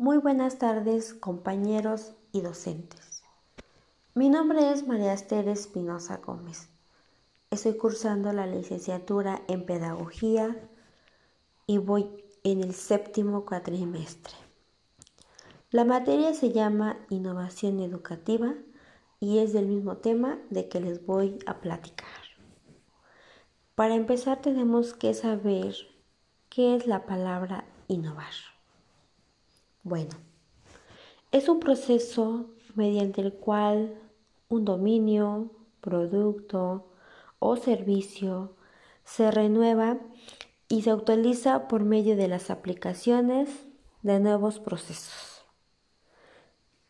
Muy buenas tardes, compañeros y docentes. Mi nombre es María Esther Espinosa Gómez. Estoy cursando la licenciatura en Pedagogía y voy en el séptimo cuatrimestre. La materia se llama Innovación Educativa y es del mismo tema de que les voy a platicar. Para empezar tenemos que saber qué es la palabra innovar. Bueno, es un proceso mediante el cual un dominio, producto o servicio se renueva y se actualiza por medio de las aplicaciones de nuevos procesos.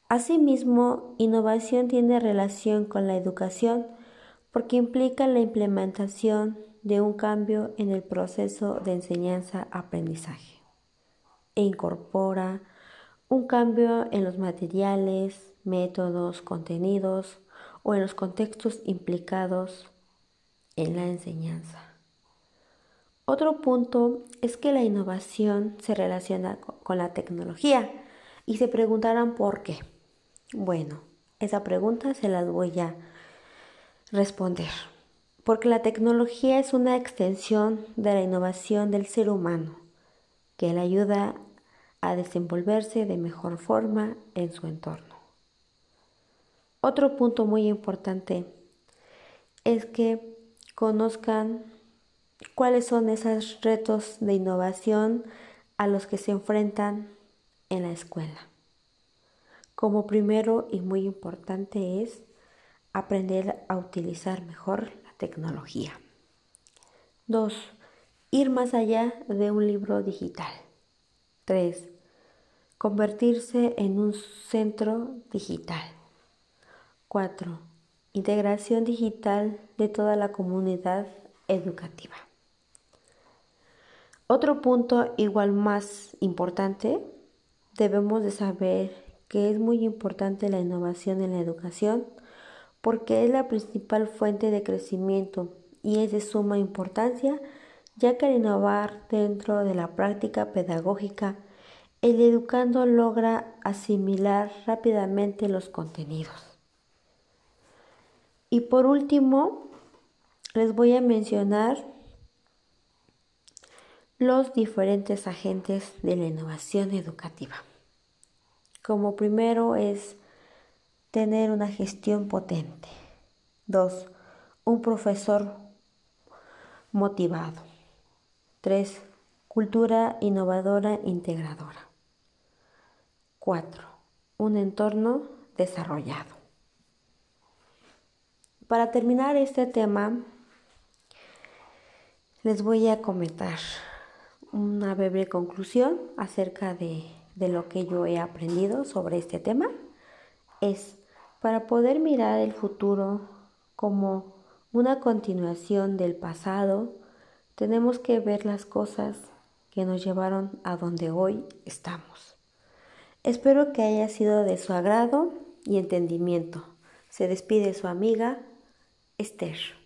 Asimismo, innovación tiene relación con la educación porque implica la implementación de un cambio en el proceso de enseñanza-aprendizaje e incorpora un cambio en los materiales, métodos, contenidos o en los contextos implicados en la enseñanza. Otro punto es que la innovación se relaciona con la tecnología y se preguntarán por qué. Bueno, esa pregunta se las voy a responder. Porque la tecnología es una extensión de la innovación del ser humano que le ayuda a desenvolverse de mejor forma en su entorno. Otro punto muy importante es que conozcan cuáles son esos retos de innovación a los que se enfrentan en la escuela. Como primero y muy importante es aprender a utilizar mejor la tecnología. 2. Ir más allá de un libro digital. 3. Convertirse en un centro digital. 4. Integración digital de toda la comunidad educativa. Otro punto igual más importante, debemos de saber que es muy importante la innovación en la educación porque es la principal fuente de crecimiento y es de suma importancia ya que al innovar dentro de la práctica pedagógica, el educando logra asimilar rápidamente los contenidos. Y por último, les voy a mencionar los diferentes agentes de la innovación educativa. Como primero es tener una gestión potente. Dos, un profesor motivado. 3. Cultura innovadora integradora. 4. Un entorno desarrollado. Para terminar este tema, les voy a comentar una breve conclusión acerca de, de lo que yo he aprendido sobre este tema. Es para poder mirar el futuro como una continuación del pasado, tenemos que ver las cosas que nos llevaron a donde hoy estamos. Espero que haya sido de su agrado y entendimiento. Se despide su amiga Esther.